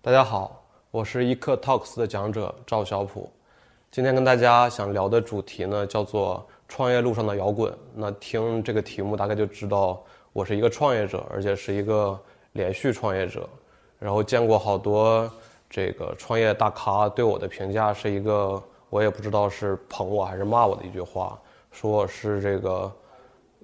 大家好，我是一课 Talks 的讲者赵小普。今天跟大家想聊的主题呢，叫做创业路上的摇滚。那听这个题目，大概就知道我是一个创业者，而且是一个连续创业者。然后见过好多这个创业大咖对我的评价是一个，我也不知道是捧我还是骂我的一句话，说我是这个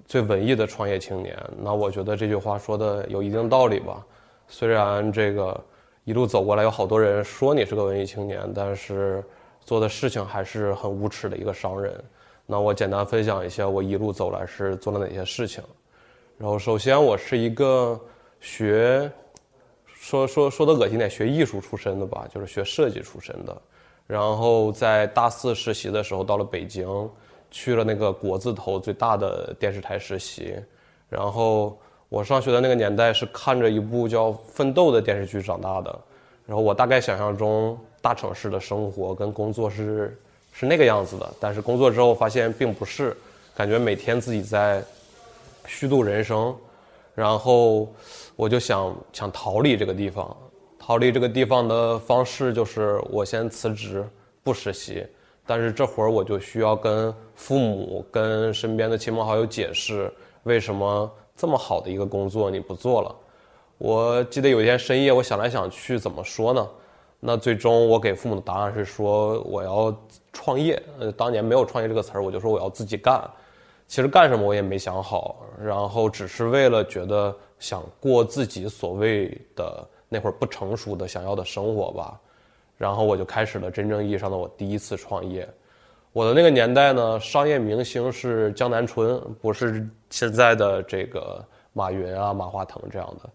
最文艺的创业青年。那我觉得这句话说的有一定道理吧。虽然这个一路走过来有好多人说你是个文艺青年，但是做的事情还是很无耻的一个商人。那我简单分享一下我一路走来是做了哪些事情。然后首先我是一个学。说说说的恶心点，学艺术出身的吧，就是学设计出身的。然后在大四实习的时候，到了北京，去了那个国字头最大的电视台实习。然后我上学的那个年代是看着一部叫《奋斗》的电视剧长大的。然后我大概想象中大城市的生活跟工作是是那个样子的，但是工作之后发现并不是，感觉每天自己在虚度人生。然后我就想想逃离这个地方，逃离这个地方的方式就是我先辞职不实习，但是这会儿我就需要跟父母、跟身边的亲朋好友解释，为什么这么好的一个工作你不做了。我记得有一天深夜，我想来想去怎么说呢？那最终我给父母的答案是说我要创业。呃，当年没有创业这个词儿，我就说我要自己干。其实干什么我也没想好，然后只是为了觉得想过自己所谓的那会儿不成熟的想要的生活吧，然后我就开始了真正意义上的我第一次创业。我的那个年代呢，商业明星是江南春，不是现在的这个马云啊、马化腾这样的。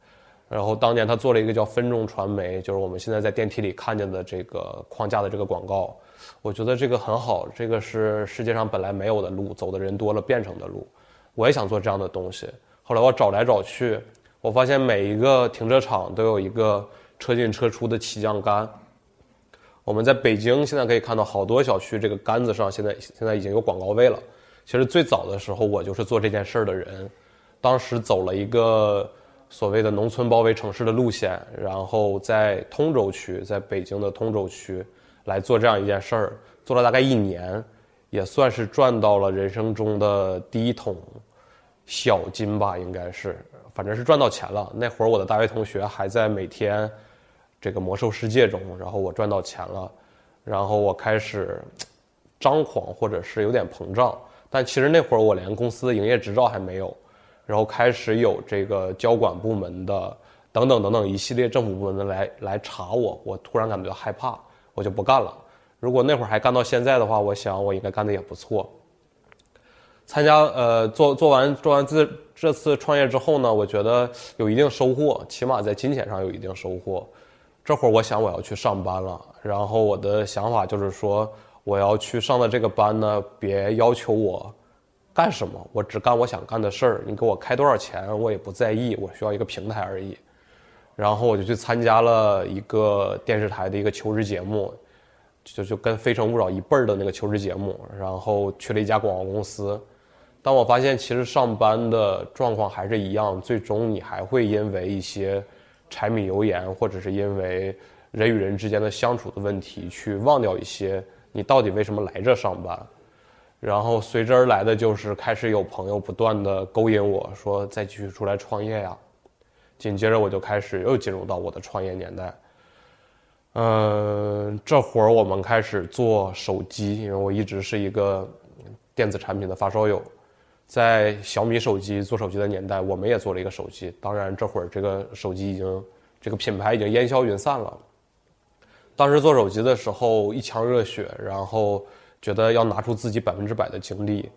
然后当年他做了一个叫分众传媒，就是我们现在在电梯里看见的这个框架的这个广告。我觉得这个很好，这个是世界上本来没有的路，走的人多了变成的路。我也想做这样的东西。后来我找来找去，我发现每一个停车场都有一个车进车出的起降杆。我们在北京现在可以看到好多小区这个杆子上现在现在已经有广告位了。其实最早的时候我就是做这件事儿的人，当时走了一个所谓的农村包围城市的路线，然后在通州区，在北京的通州区。来做这样一件事儿，做了大概一年，也算是赚到了人生中的第一桶小金吧，应该是，反正是赚到钱了。那会儿我的大学同学还在每天这个魔兽世界中，然后我赚到钱了，然后我开始张狂或者是有点膨胀，但其实那会儿我连公司的营业执照还没有，然后开始有这个交管部门的等等等等一系列政府部门的来来查我，我突然感觉到害怕。我就不干了。如果那会儿还干到现在的话，我想我应该干的也不错。参加呃做做完做完这这次创业之后呢，我觉得有一定收获，起码在金钱上有一定收获。这会儿我想我要去上班了，然后我的想法就是说我要去上的这个班呢，别要求我干什么，我只干我想干的事儿。你给我开多少钱我也不在意，我需要一个平台而已。然后我就去参加了一个电视台的一个求职节目，就就跟《非诚勿扰》一辈儿的那个求职节目。然后去了一家广告公司，但我发现其实上班的状况还是一样，最终你还会因为一些柴米油盐，或者是因为人与人之间的相处的问题，去忘掉一些你到底为什么来这上班。然后随之而来的就是开始有朋友不断的勾引我说再继续出来创业呀。紧接着我就开始又进入到我的创业年代。嗯，这会儿我们开始做手机，因为我一直是一个电子产品的发烧友，在小米手机做手机的年代，我们也做了一个手机。当然，这会儿这个手机已经这个品牌已经烟消云散了。当时做手机的时候一腔热血，然后觉得要拿出自己百分之百的精力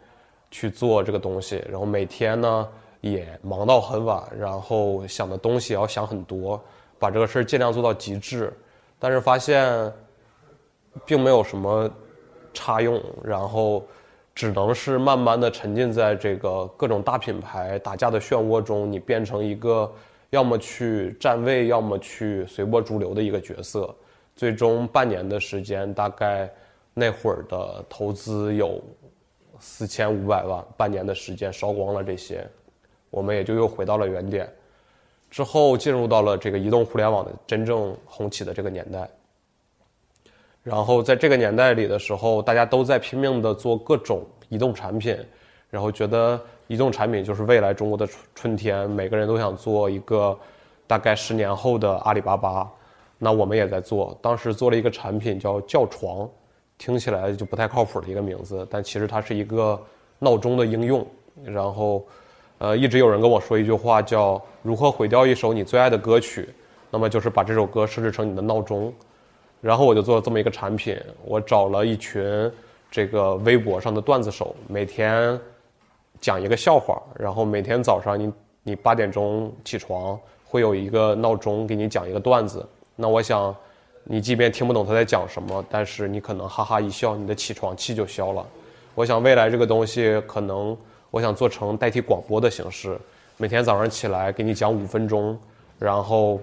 去做这个东西，然后每天呢。也忙到很晚，然后想的东西要想很多，把这个事儿尽量做到极致，但是发现并没有什么差用，然后只能是慢慢的沉浸在这个各种大品牌打架的漩涡中，你变成一个要么去站位，要么去随波逐流的一个角色。最终半年的时间，大概那会儿的投资有四千五百万，半年的时间烧光了这些。我们也就又回到了原点，之后进入到了这个移动互联网的真正红起的这个年代。然后在这个年代里的时候，大家都在拼命的做各种移动产品，然后觉得移动产品就是未来中国的春春天，每个人都想做一个大概十年后的阿里巴巴。那我们也在做，当时做了一个产品叫叫床，听起来就不太靠谱的一个名字，但其实它是一个闹钟的应用。然后，呃，一直有人跟我说一句话，叫如何毁掉一首你最爱的歌曲，那么就是把这首歌设置成你的闹钟。然后我就做了这么一个产品，我找了一群这个微博上的段子手，每天讲一个笑话，然后每天早上你你八点钟起床，会有一个闹钟给你讲一个段子。那我想，你即便听不懂他在讲什么，但是你可能哈哈一笑，你的起床气就消了。我想未来这个东西可能，我想做成代替广播的形式，每天早上起来给你讲五分钟，然后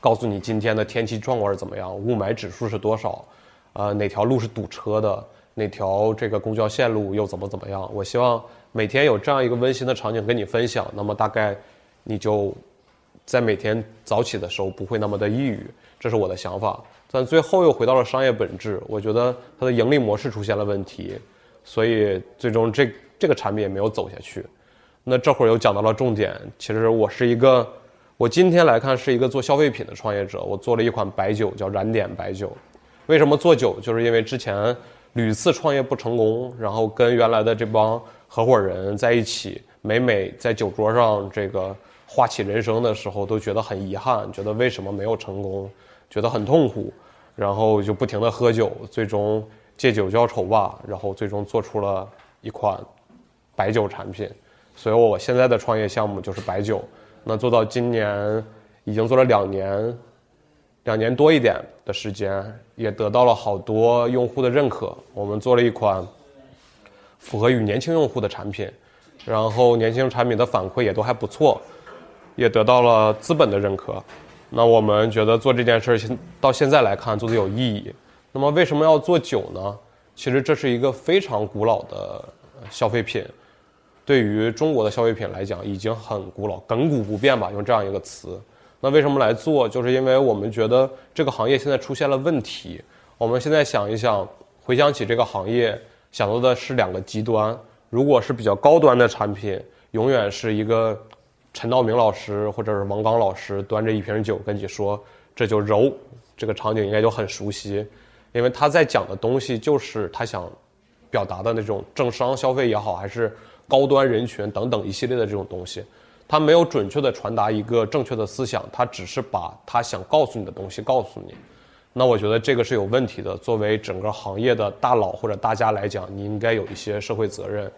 告诉你今天的天气状况是怎么样，雾霾指数是多少，呃，哪条路是堵车的，哪条这个公交线路又怎么怎么样。我希望每天有这样一个温馨的场景跟你分享，那么大概你就。在每天早起的时候不会那么的抑郁，这是我的想法。但最后又回到了商业本质，我觉得它的盈利模式出现了问题，所以最终这这个产品也没有走下去。那这会儿又讲到了重点，其实我是一个，我今天来看是一个做消费品的创业者，我做了一款白酒叫燃点白酒。为什么做酒？就是因为之前屡次创业不成功，然后跟原来的这帮合伙人在一起，每每在酒桌上这个。话起人生的时候都觉得很遗憾，觉得为什么没有成功，觉得很痛苦，然后就不停的喝酒，最终借酒浇愁吧，然后最终做出了一款白酒产品。所以我现在的创业项目就是白酒。那做到今年已经做了两年，两年多一点的时间，也得到了好多用户的认可。我们做了一款符合于年轻用户的产品，然后年轻产品的反馈也都还不错。也得到了资本的认可，那我们觉得做这件事儿，现到现在来看做的有意义。那么为什么要做酒呢？其实这是一个非常古老的消费品，对于中国的消费品来讲已经很古老，亘古不变吧，用这样一个词。那为什么来做？就是因为我们觉得这个行业现在出现了问题。我们现在想一想，回想起这个行业，想到的是两个极端。如果是比较高端的产品，永远是一个。陈道明老师或者是王刚老师端着一瓶酒跟你说：“这就柔。”这个场景应该就很熟悉，因为他在讲的东西就是他想表达的那种政商消费也好，还是高端人群等等一系列的这种东西。他没有准确的传达一个正确的思想，他只是把他想告诉你的东西告诉你。那我觉得这个是有问题的。作为整个行业的大佬或者大家来讲，你应该有一些社会责任。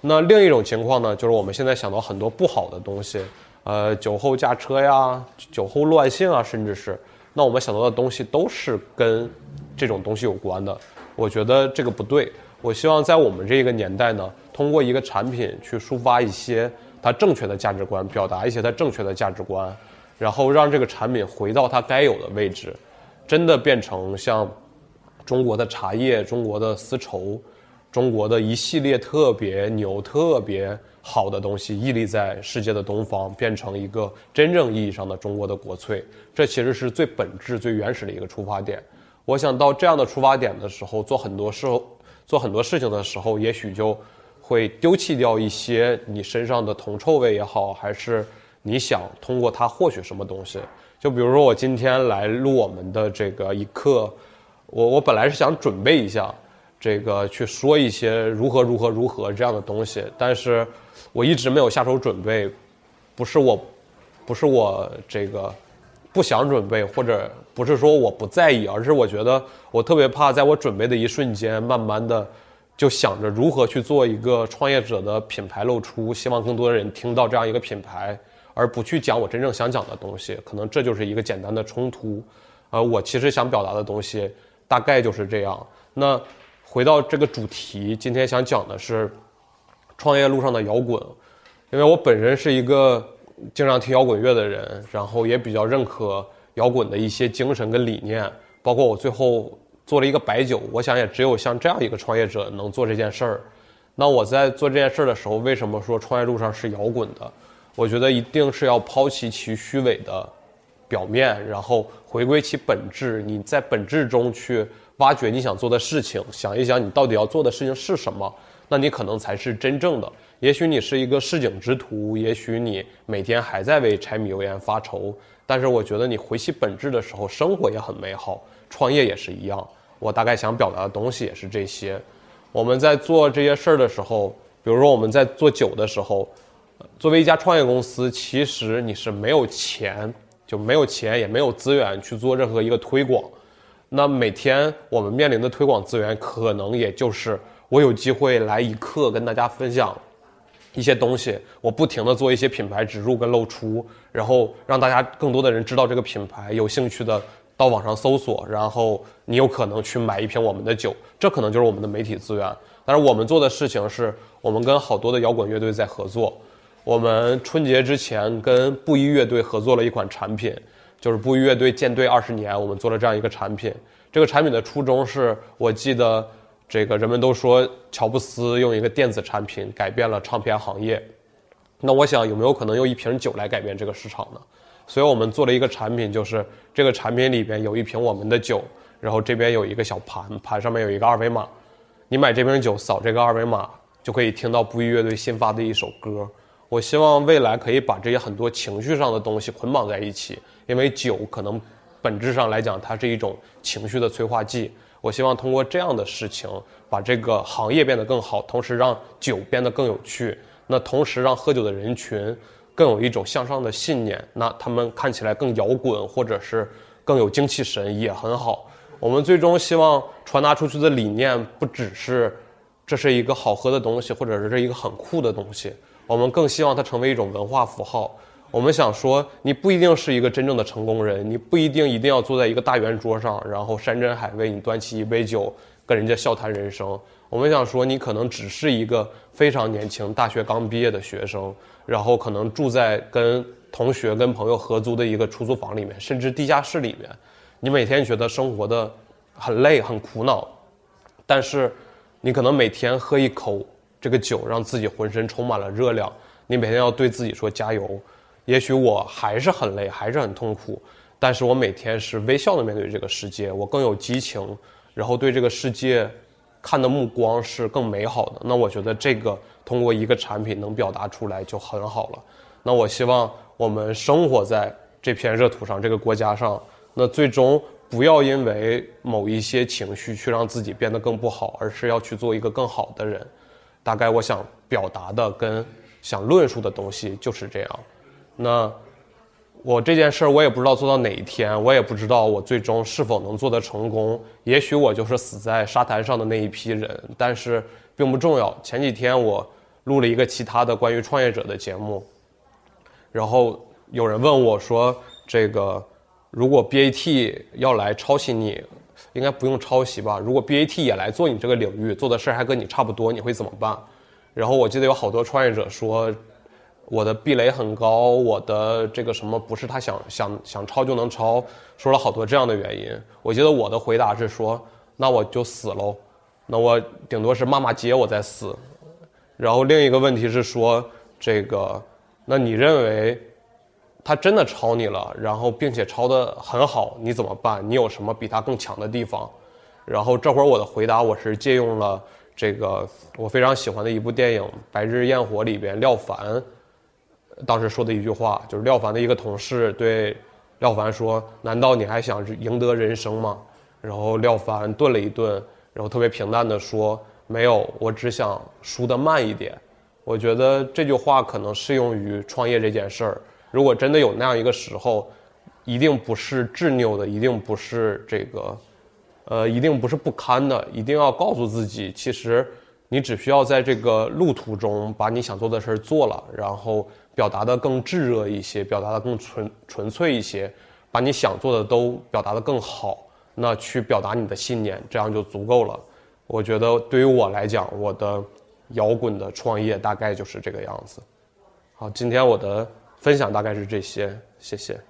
那另一种情况呢，就是我们现在想到很多不好的东西，呃，酒后驾车呀，酒后乱性啊，甚至是，那我们想到的东西都是跟这种东西有关的。我觉得这个不对。我希望在我们这个年代呢，通过一个产品去抒发一些它正确的价值观，表达一些它正确的价值观，然后让这个产品回到它该有的位置，真的变成像中国的茶叶、中国的丝绸。中国的一系列特别牛、特别好的东西屹立在世界的东方，变成一个真正意义上的中国的国粹。这其实是最本质、最原始的一个出发点。我想到这样的出发点的时候，做很多事、做很多事情的时候，也许就会丢弃掉一些你身上的铜臭味也好，还是你想通过它获取什么东西。就比如说，我今天来录我们的这个一课，我我本来是想准备一下。这个去说一些如何如何如何这样的东西，但是我一直没有下手准备，不是我，不是我这个不想准备，或者不是说我不在意，而是我觉得我特别怕在我准备的一瞬间，慢慢的就想着如何去做一个创业者的品牌露出，希望更多的人听到这样一个品牌，而不去讲我真正想讲的东西，可能这就是一个简单的冲突。呃，我其实想表达的东西大概就是这样。那。回到这个主题，今天想讲的是创业路上的摇滚，因为我本身是一个经常听摇滚乐的人，然后也比较认可摇滚的一些精神跟理念，包括我最后做了一个白酒，我想也只有像这样一个创业者能做这件事儿。那我在做这件事儿的时候，为什么说创业路上是摇滚的？我觉得一定是要抛弃其虚伪的表面，然后回归其本质。你在本质中去挖掘你想做的事情，想一想你到底要做的事情是什么，那你可能才是真正的。也许你是一个市井之徒，也许你每天还在为柴米油盐发愁，但是我觉得你回其本质的时候，生活也很美好，创业也是一样。我大概想表达的东西也是这些。我们在做这些事儿的时候，比如说我们在做酒的时候。作为一家创业公司，其实你是没有钱，就没有钱，也没有资源去做任何一个推广。那每天我们面临的推广资源，可能也就是我有机会来一课跟大家分享一些东西，我不停的做一些品牌植入跟露出，然后让大家更多的人知道这个品牌，有兴趣的到网上搜索，然后你有可能去买一瓶我们的酒，这可能就是我们的媒体资源。但是我们做的事情是，我们跟好多的摇滚乐队在合作。我们春节之前跟布衣乐队合作了一款产品，就是布衣乐队建队二十年，我们做了这样一个产品。这个产品的初衷是我记得，这个人们都说乔布斯用一个电子产品改变了唱片行业。那我想有没有可能用一瓶酒来改变这个市场呢？所以我们做了一个产品，就是这个产品里边有一瓶我们的酒，然后这边有一个小盘，盘上面有一个二维码，你买这瓶酒扫这个二维码就可以听到布衣乐队新发的一首歌。我希望未来可以把这些很多情绪上的东西捆绑在一起，因为酒可能本质上来讲，它是一种情绪的催化剂。我希望通过这样的事情，把这个行业变得更好，同时让酒变得更有趣。那同时让喝酒的人群更有一种向上的信念，那他们看起来更摇滚，或者是更有精气神，也很好。我们最终希望传达出去的理念，不只是这是一个好喝的东西，或者是这一个很酷的东西。我们更希望它成为一种文化符号。我们想说，你不一定是一个真正的成功人，你不一定一定要坐在一个大圆桌上，然后山珍海味，你端起一杯酒跟人家笑谈人生。我们想说，你可能只是一个非常年轻，大学刚毕业的学生，然后可能住在跟同学、跟朋友合租的一个出租房里面，甚至地下室里面。你每天觉得生活的很累、很苦恼，但是你可能每天喝一口。这个酒让自己浑身充满了热量，你每天要对自己说加油。也许我还是很累，还是很痛苦，但是我每天是微笑的面对这个世界，我更有激情，然后对这个世界看的目光是更美好的。那我觉得这个通过一个产品能表达出来就很好了。那我希望我们生活在这片热土上，这个国家上，那最终不要因为某一些情绪去让自己变得更不好，而是要去做一个更好的人。大概我想表达的跟想论述的东西就是这样。那我这件事儿我也不知道做到哪一天，我也不知道我最终是否能做得成功。也许我就是死在沙滩上的那一批人，但是并不重要。前几天我录了一个其他的关于创业者的节目，然后有人问我说：“这个如果 BAT 要来抄袭你？”应该不用抄袭吧？如果 BAT 也来做你这个领域，做的事儿还跟你差不多，你会怎么办？然后我记得有好多创业者说，我的壁垒很高，我的这个什么不是他想想想抄就能抄，说了好多这样的原因。我记得我的回答是说，那我就死喽，那我顶多是骂骂街我再死。然后另一个问题是说，这个，那你认为？他真的抄你了，然后并且抄的很好，你怎么办？你有什么比他更强的地方？然后这会儿我的回答，我是借用了这个我非常喜欢的一部电影《白日焰火》里边廖凡当时说的一句话，就是廖凡的一个同事对廖凡说：“难道你还想赢得人生吗？”然后廖凡顿了一顿，然后特别平淡的说：“没有，我只想输得慢一点。”我觉得这句话可能适用于创业这件事儿。如果真的有那样一个时候，一定不是执拗的，一定不是这个，呃，一定不是不堪的，一定要告诉自己，其实你只需要在这个路途中把你想做的事儿做了，然后表达的更炙热一些，表达的更纯纯粹一些，把你想做的都表达的更好，那去表达你的信念，这样就足够了。我觉得对于我来讲，我的摇滚的创业大概就是这个样子。好，今天我的。分享大概是这些，谢谢。